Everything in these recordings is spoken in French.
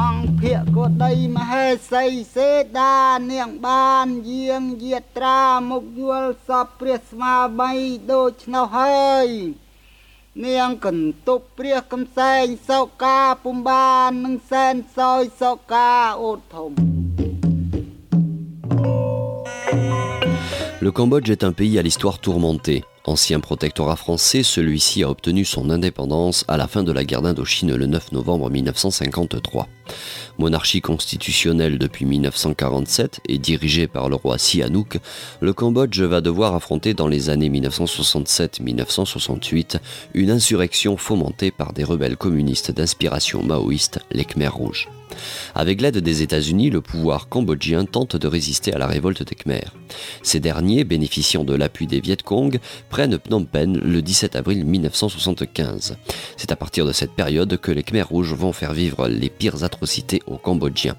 អង្គភក្ក៏ដីមហេសីសេដានាងបានយាងយាត្រាមុខយល់សពព្រះស្មាបីដូចនោះហើយនាងកន្ទប់ព្រះកំសែងសោកាពុំបាននឹងសែនសោយសោកាអូតធំ Le Cambodge est un pays à l'histoire tourmentée. Ancien protectorat français, celui-ci a obtenu son indépendance à la fin de la guerre d'Indochine le 9 novembre 1953. Monarchie constitutionnelle depuis 1947 et dirigée par le roi Sihanouk, le Cambodge va devoir affronter dans les années 1967-1968 une insurrection fomentée par des rebelles communistes d'inspiration maoïste, les Khmers rouges. Avec l'aide des États-Unis, le pouvoir cambodgien tente de résister à la révolte des Khmers. Ces derniers, bénéficiant de l'appui des Viet Cong, prennent Phnom Penh le 17 avril 1975. C'est à partir de cette période que les Khmers rouges vont faire vivre les pires atrocités aux Cambodgiens.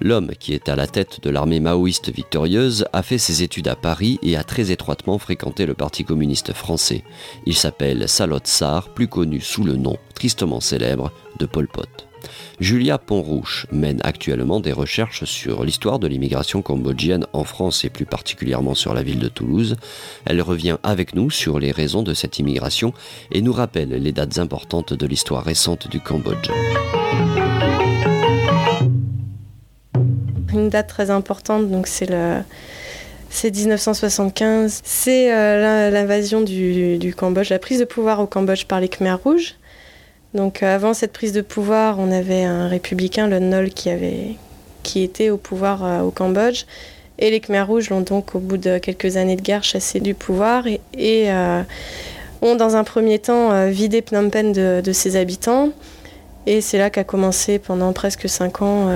L'homme qui est à la tête de l'armée maoïste victorieuse a fait ses études à Paris et a très étroitement fréquenté le Parti communiste français. Il s'appelle Salot Sar, plus connu sous le nom tristement célèbre de Pol Pot. Julia Pontrouche mène actuellement des recherches sur l'histoire de l'immigration cambodgienne en France et plus particulièrement sur la ville de Toulouse. Elle revient avec nous sur les raisons de cette immigration et nous rappelle les dates importantes de l'histoire récente du Cambodge. Une date très importante, donc c'est c'est 1975, c'est euh, l'invasion du, du, Cambodge, la prise de pouvoir au Cambodge par les Khmers rouges. Donc euh, avant cette prise de pouvoir, on avait un républicain, le Nol, qui, avait, qui était au pouvoir euh, au Cambodge. Et les Khmers rouges l'ont donc, au bout de quelques années de guerre, chassé du pouvoir et, euh, ont, dans un premier temps, vidé Phnom Penh de, de ses habitants. Et c'est là qu'a commencé pendant presque cinq ans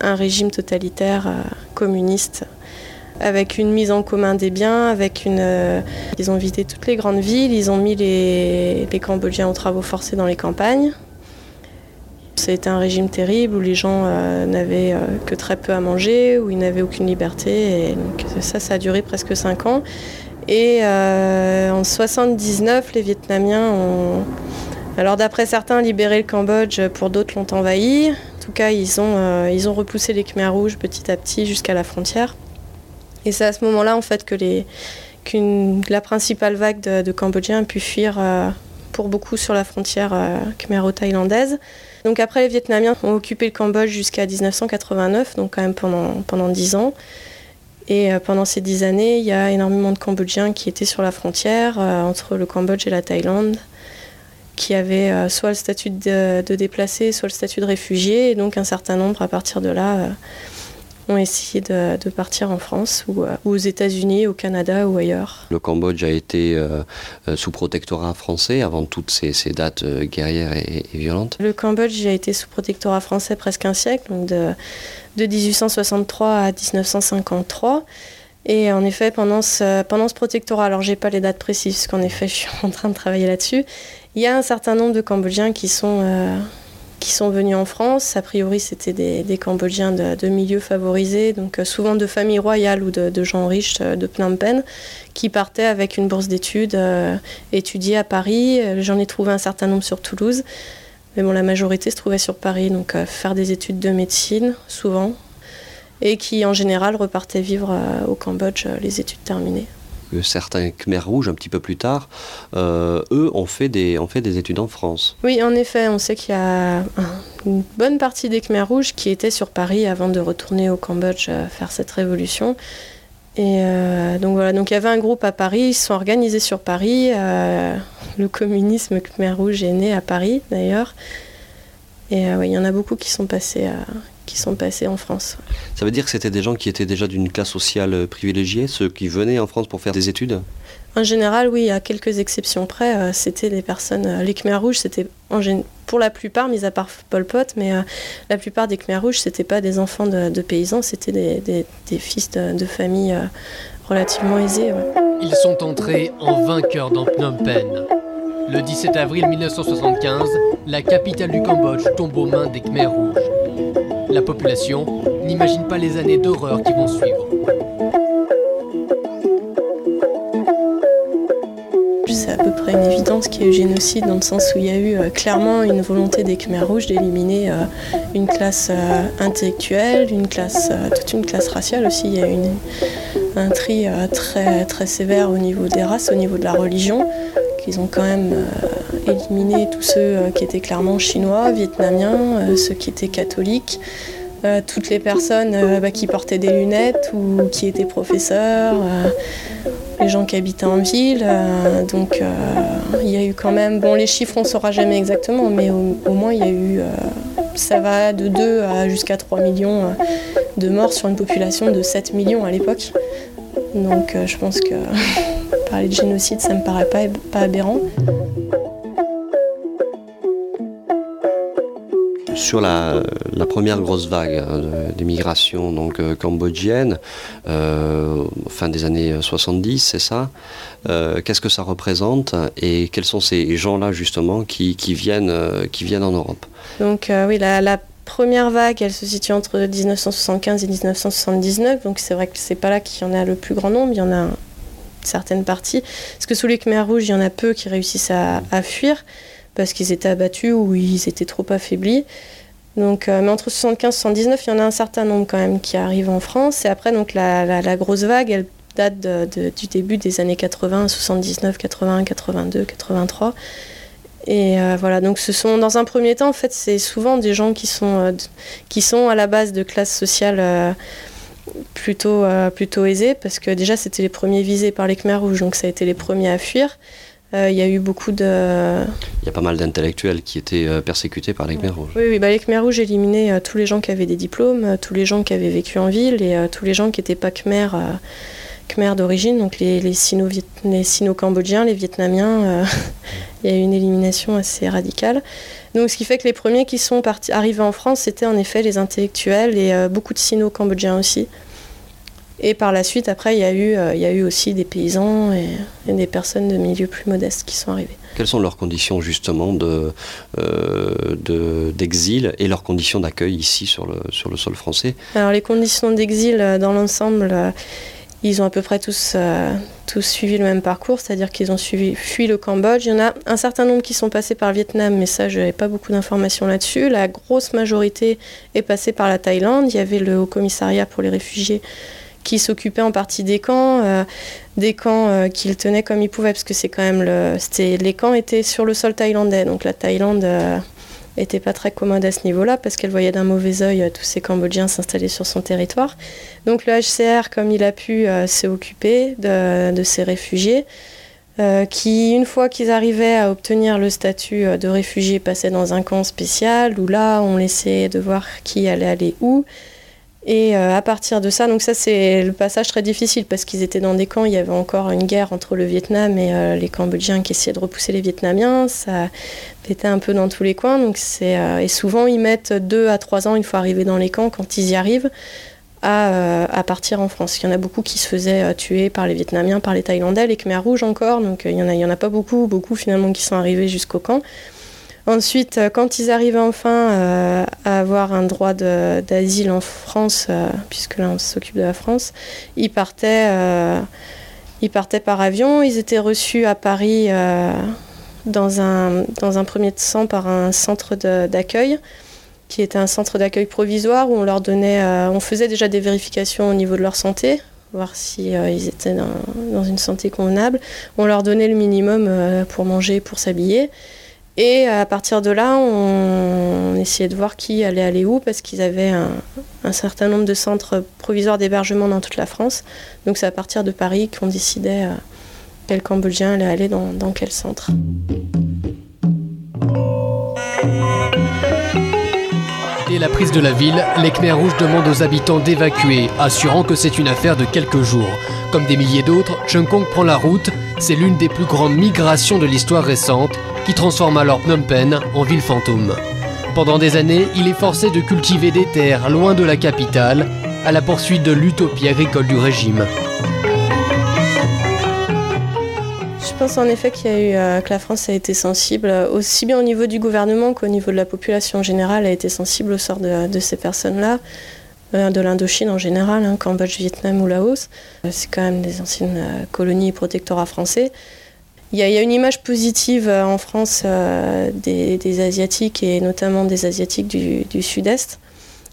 un régime totalitaire communiste avec une mise en commun des biens, avec une. Euh, ils ont visité toutes les grandes villes, ils ont mis les, Cambodgiens aux travaux forcés dans les campagnes. C'était un régime terrible où les gens euh, n'avaient euh, que très peu à manger, où ils n'avaient aucune liberté. Et ça, ça a duré presque cinq ans. Et en 79, les Vietnamiens ont, alors d'après certains, libéré le Cambodge, pour d'autres l'ont envahi. En tout cas, ils ont, ils ont repoussé les Khmers rouges petit à petit jusqu'à la frontière. Et c'est à ce moment-là en fait que la principale vague de, Cambodgiens a pu fuir euh, pour beaucoup sur la frontière euh, khmero-thaïlandaise. Donc après, les Vietnamiens ont occupé le Cambodge jusqu'à 1989, donc quand même pendant, pendant 10 ans. Et euh, pendant ces 10 années, il y a énormément de Cambodgiens qui étaient sur la frontière entre le Cambodge et la Thaïlande, qui avaient soit le statut de, de déplacés, soit le statut de réfugiés. Et donc un certain nombre à partir de là ont essayé de, partir en France ou, euh, aux États-Unis, au Canada ou ailleurs. Le Cambodge a été euh, euh, sous protectorat français avant toutes ces, dates guerrières et, violentes Le Cambodge a été sous protectorat français presque un siècle, donc de, de 1863 à 1953. Et en effet, pendant ce, pendant ce protectorat, alors j'ai pas les dates précises, parce qu'en effet, je suis en train de travailler là-dessus, il y a un certain nombre de Cambodgiens qui sont qui sont venus en France. A priori, c'était des, Cambodgiens de, milieux favorisés, donc euh, souvent de familles royales ou de, gens riches euh, de Phnom Penh, qui partaient avec une bourse d'études, euh, étudier à Paris. J'en ai trouvé un certain nombre sur Toulouse, mais bon, la majorité se trouvait sur Paris, donc faire des études de médecine, souvent, et qui en général repartaient vivre au Cambodge les études terminées certains Khmer rouges un petit peu plus tard, euh, eux ont fait, des, ont fait des études en France. Oui, en effet, on sait qu'il y a une bonne partie des Khmer rouges qui étaient sur Paris avant de retourner au Cambodge euh, faire cette révolution. Et euh, donc voilà, donc il y avait un groupe à Paris, ils se sont organisés sur Paris. le communisme Khmer rouge est né à Paris d'ailleurs. Et il y en a beaucoup qui sont passés à, qui sont passés en France. Ça veut dire que c'était des gens qui étaient déjà d'une classe sociale euh, privilégiée, ceux qui venaient en France pour faire des études? En général, oui, à quelques exceptions près, euh, c'était des personnes. Euh, les Khmer rouges, c'était pour la plupart, mis à part Pol Pot, mais la plupart des Khmer rouges, c'était pas des enfants de, paysans, c'était des, fils de, familles relativement aisées. Ils sont entrés en vainqueurs dans Phnom Penh. Le 17 avril 1975, la capitale du Cambodge tombe aux mains des Khmer rouges. La population n'imagine pas les années d'horreur qui vont suivre. C'est à peu près une évidence qu'il y a eu génocide dans le sens où il y a eu clairement une volonté des Khmers rouges d'éliminer une classe intellectuelle, une classe, toute une classe raciale aussi. Il y a eu un tri très, très sévère au niveau des races, au niveau de la religion. Ils ont quand même éliminé tous ceux qui étaient clairement chinois, vietnamiens, ceux qui étaient catholiques. Euh, toutes les personnes euh, bah, qui portaient des lunettes ou qui étaient professeurs, euh, les gens qui habitaient en ville. donc il y a eu quand même, bon les chiffres on ne saura jamais exactement, mais au, moins il y a eu, ça va de 2 à jusqu'à 3 millions de morts sur une population de 7 millions à l'époque. Donc je pense que parler de génocide ça me paraît pas, pas aberrant. Sur la, première grosse vague hein, d'immigration donc euh, cambodgienne, euh, fin des années 70, c'est ça. Euh, qu'est-ce que ça représente et quels sont ces gens-là justement qui, viennent, qui viennent en Europe? Donc oui, la, première vague, elle se situe entre 1975 et 1979, donc c'est vrai que c'est pas là qu'il y en a le plus grand nombre, il y en a certaines parties. Parce que sous les Khmer rouges, il y en a peu qui réussissent à fuir parce qu'ils étaient abattus ou ils étaient trop affaiblis. Donc, euh, mais entre 75 et 79, il y en a un certain nombre quand même qui arrivent en France. Et après, donc, la, grosse vague, elle date du début des années 80, 79, 80, 82, 83. Et euh, voilà, donc ce sont, dans un premier temps, en fait, c'est souvent des gens qui sont, euh, qui sont à la base de classes sociales plutôt, plutôt aisées, parce que déjà, c'était les premiers visés par les Khmer rouges, donc ça a été les premiers à fuir. Euh, il y a eu beaucoup de... Il y a pas mal d'intellectuels qui étaient euh, persécutés par les Khmer rouges. Oui, oui bah, les Khmer rouges éliminaient euh, tous les gens qui avaient des diplômes, tous les gens qui avaient vécu en ville et tous les gens qui n'étaient pas Khmer, Khmer d'origine, donc les, les Sino-Cambodgiens, les, Vietnamiens. il y a eu une élimination assez radicale. Donc, ce qui fait que les premiers qui sont arrivés en France, c'était en effet les intellectuels et beaucoup de Sino-Cambodgiens aussi. Et par la suite, après, il y a eu, euh, il y a eu aussi des paysans et, des personnes de milieux plus modestes qui sont arrivées. Quelles sont leurs conditions justement de, euh, d'exil et leurs conditions d'accueil ici sur le, sur le sol français? Alors les conditions d'exil euh, dans l'ensemble, ils ont à peu près tous, tous suivi le même parcours, c'est-à-dire qu'ils ont suivi, fui le Cambodge. Il y en a un certain nombre qui sont passés par le Vietnam, mais ça, je n'avais pas beaucoup d'informations là-dessus. La grosse majorité est passée par la Thaïlande. Il y avait le Haut Commissariat pour les réfugiés qui s'occupait en partie des camps, euh, des camps euh, qu'il tenait comme il pouvait, parce que c'est quand même le, les camps étaient sur le sol thaïlandais, donc la Thaïlande euh, était pas très commode à ce niveau-là parce qu'elle voyait d'un mauvais œil tous ces Cambodgiens s'installer sur son territoire. Donc le HCR, comme il a pu, s'est occupé de, de, ces réfugiés. qui, une fois qu'ils arrivaient à obtenir le statut de réfugiés, passaient dans un camp spécial où là, on laissait de voir qui allait aller où. Et euh, à partir de ça, donc ça c'est le passage très difficile parce qu'ils étaient dans des camps, il y avait encore une guerre entre le Vietnam et euh, les Cambodgiens qui essayaient de repousser les Vietnamiens. Ça était un peu dans tous les coins. Donc euh, et souvent ils mettent deux à trois ans une fois arrivés dans les camps quand ils y arrivent à, partir en France. Il y en a beaucoup qui se faisaient tuer par les Vietnamiens, par les Thaïlandais, les Khmer rouges encore. Donc il y en a, en a pas beaucoup, beaucoup finalement qui sont arrivés jusqu'au camp. Ensuite, euh, quand ils arrivaient enfin euh, à avoir un droit d'asile en France, euh, puisque là on s'occupe de la France, ils partaient, ils partaient par avion. Ils étaient reçus à Paris dans, un, dans un premier temps par un centre d'accueil qui était un centre d'accueil provisoire où on leur donnait, on faisait déjà des vérifications au niveau de leur santé, voir si ils étaient dans, dans, une santé convenable. On leur donnait le minimum pour manger, pour s'habiller. Et à partir de là, on, essayait de voir qui allait aller où, parce qu'ils avaient un, certain nombre de centres provisoires d'hébergement dans toute la France. Donc c'est à partir de Paris qu'on décidait euh, quel Cambodgien allait aller dans, quel centre. Dès la prise de la ville, les Khmer rouges demandent aux habitants d'évacuer, assurant que c'est une affaire de quelques jours. Comme des milliers d'autres, Chung Kong prend la route. C'est l'une des plus grandes migrations de l'histoire récente qui transforme alors Phnom Penh en ville fantôme. Pendant des années, il est forcé de cultiver des terres loin de la capitale, à la poursuite de l'utopie agricole du régime. Je pense en effet qu'il y a eu, euh, que la France a été sensible, aussi bien au niveau du gouvernement qu'au niveau de la population générale, a été sensible au sort de, ces personnes-là, euh, de l'Indochine en général, hein, Cambodge, Vietnam ou Laos. Euh, c'est quand même des anciennes colonies et protectorats français. Il y, a une image positive en France des, Asiatiques et notamment des Asiatiques du, Sud-Est.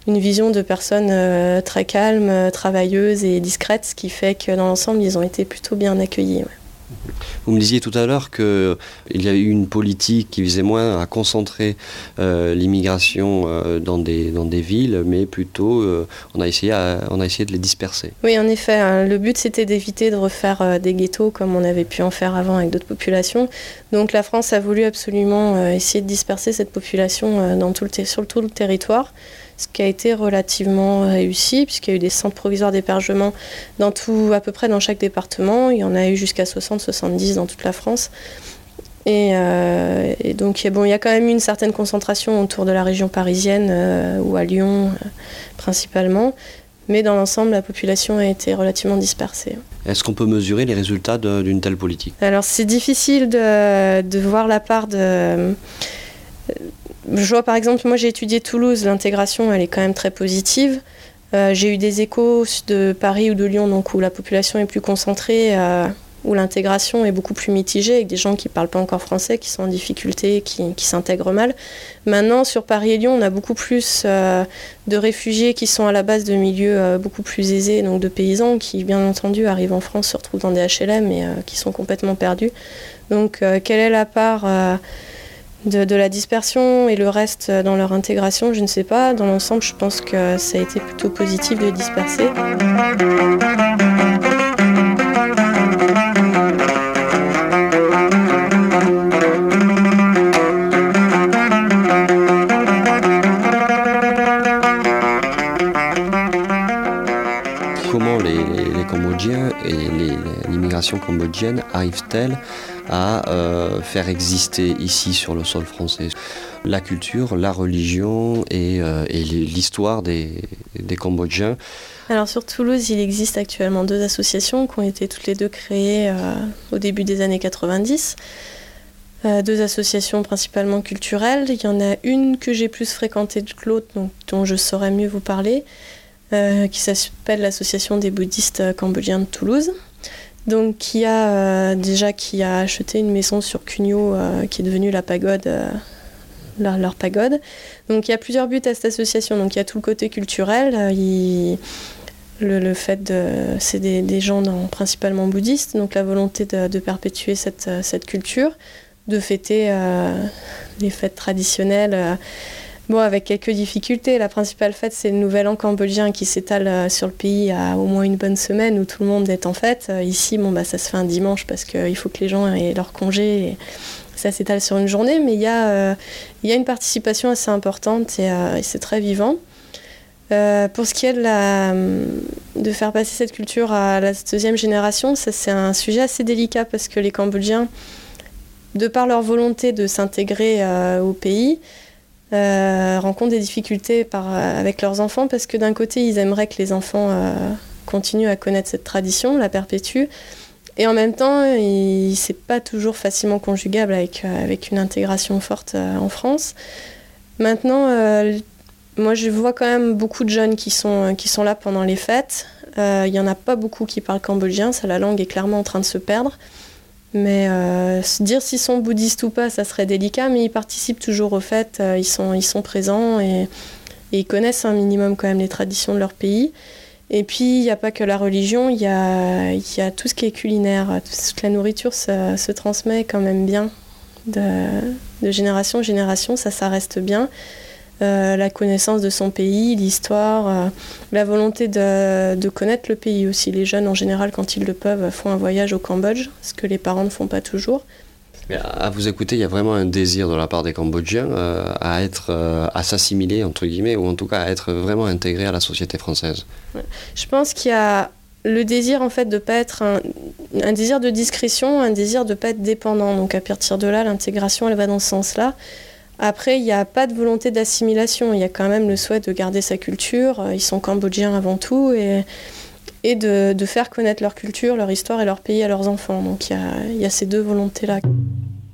Une vision de personnes très calmes, travailleuses et discrètes, ce qui fait que dans l'ensemble, ils ont été plutôt bien accueillis. Vous me disiez tout à l'heure qu'il y a eu une politique qui visait moins à concentrer euh, l'immigration euh, dans, des, dans des villes, mais plutôt euh, on, a essayé on a essayé de les disperser. Oui, en effet. Hein. le but, c'était d'éviter de refaire des ghettos comme on avait pu en faire avant avec d'autres populations. Donc la France a voulu absolument essayer de disperser cette population dans tout le sur tout le territoire ce qui a été relativement réussi, puisqu'il y a eu des centres provisoires d'hébergement dans tout, à peu près dans chaque département. Il y en a eu jusqu'à 60-70 dans toute la France. Et, euh, donc, bon, il y a quand même une certaine concentration autour de la région parisienne euh, ou à Lyon euh, principalement. Mais dans l'ensemble, la population a été relativement dispersée. Est-ce qu'on peut mesurer les résultats d'une telle politique? Alors, c'est difficile de, de, voir la part de je vois par exemple, moi j'ai étudié Toulouse, l'intégration elle est quand même très positive. Euh, j'ai eu des échos de Paris ou de Lyon, donc où la population est plus concentrée, euh, où l'intégration est beaucoup plus mitigée, avec des gens qui ne parlent pas encore français, qui sont en difficulté, qui, s'intègrent mal. Maintenant, sur Paris et Lyon, on a beaucoup plus euh, de réfugiés qui sont à la base de milieux beaucoup plus aisés, donc de paysans, qui bien entendu arrivent en France, se retrouvent dans des HLM et qui sont complètement perdus. Donc, quelle est la part de, la dispersion et le reste dans leur intégration, je ne sais pas. Dans l'ensemble, je pense que ça a été plutôt positif de disperser. Comment les, Cambodgiens et l'immigration cambodgienne arrivent-elles à euh, faire exister ici sur le sol français la culture, la religion et, euh, l'histoire des, Cambodgiens. Alors sur Toulouse, il existe actuellement deux associations qui ont été toutes les deux créées euh, au début des années 90. deux associations principalement culturelles. Il y en a une que j'ai plus fréquentée que l'autre, dont je saurais mieux vous parler, qui s'appelle l'Association des bouddhistes cambodgiens de Toulouse, donc qui a euh, déjà qui a acheté une maison sur Cugno euh, qui est devenue la pagode euh, leur, pagode. Donc il y a plusieurs buts à cette association. Donc il y a tout le côté culturel. le, fait de c'est des, gens principalement bouddhistes, donc la volonté de, perpétuer cette, cette, culture, de fêter les fêtes traditionnelles Bon, avec quelques difficultés. La principale fête, c'est le Nouvel An cambodgien qui s'étale euh, sur le pays à au moins une bonne semaine où tout le monde est en fête. Euh, ici, bon, bah, ça se fait un dimanche parce qu'il faut que les gens aient leur congé. Et ça s'étale sur une journée, mais il y, euh, y a une participation assez importante et, c'est très vivant. pour ce qui est de, la, de faire passer cette culture à la deuxième génération, ça c'est un sujet assez délicat parce que les Cambodgiens, de par leur volonté de s'intégrer au pays, euh, rencontrent des difficultés euh, avec leurs enfants parce que d'un côté, ils aimeraient que les enfants euh, continuent à connaître cette tradition, la perpétuent. Et en même temps, c'est pas toujours facilement conjugable avec, avec une intégration forte en France. Maintenant, moi je vois quand même beaucoup de jeunes qui sont, qui sont là pendant les fêtes. Il n'y en a pas beaucoup qui parlent cambodgien, ça, la langue est clairement en train de se perdre. Mais euh, dire s'ils sont bouddhistes ou pas, ça serait délicat, mais ils participent toujours au fait, euh, ils, sont, ils sont présents et, ils connaissent un minimum quand même les traditions de leur pays. Et puis, il n'y a pas que la religion, il y a, y a, tout ce qui est culinaire. Toute la nourriture se transmet quand même bien de, de génération en génération, ça, ça reste bien. Euh, la connaissance de son pays, l'histoire, euh, la volonté de, connaître le pays aussi. Les jeunes, en général, quand ils le peuvent, font un voyage au Cambodge, ce que les parents ne font pas toujours. à vous écouter, il y a vraiment un désir de la part des Cambodgiens euh, à être, à s'assimiler entre guillemets, ou en tout cas à être vraiment intégrés à la société française. Je pense qu'il y a le désir en fait de pas être un, un, désir de discrétion, un désir de pas être dépendant. Donc à partir de là, l'intégration, elle va dans ce sens-là. Après, il n'y a pas de volonté d'assimilation. Il y a quand même le souhait de garder sa culture. Ils sont cambodgiens avant tout et, de, faire connaître leur culture, leur histoire et leur pays à leurs enfants. Donc il y a ces deux volontés-là.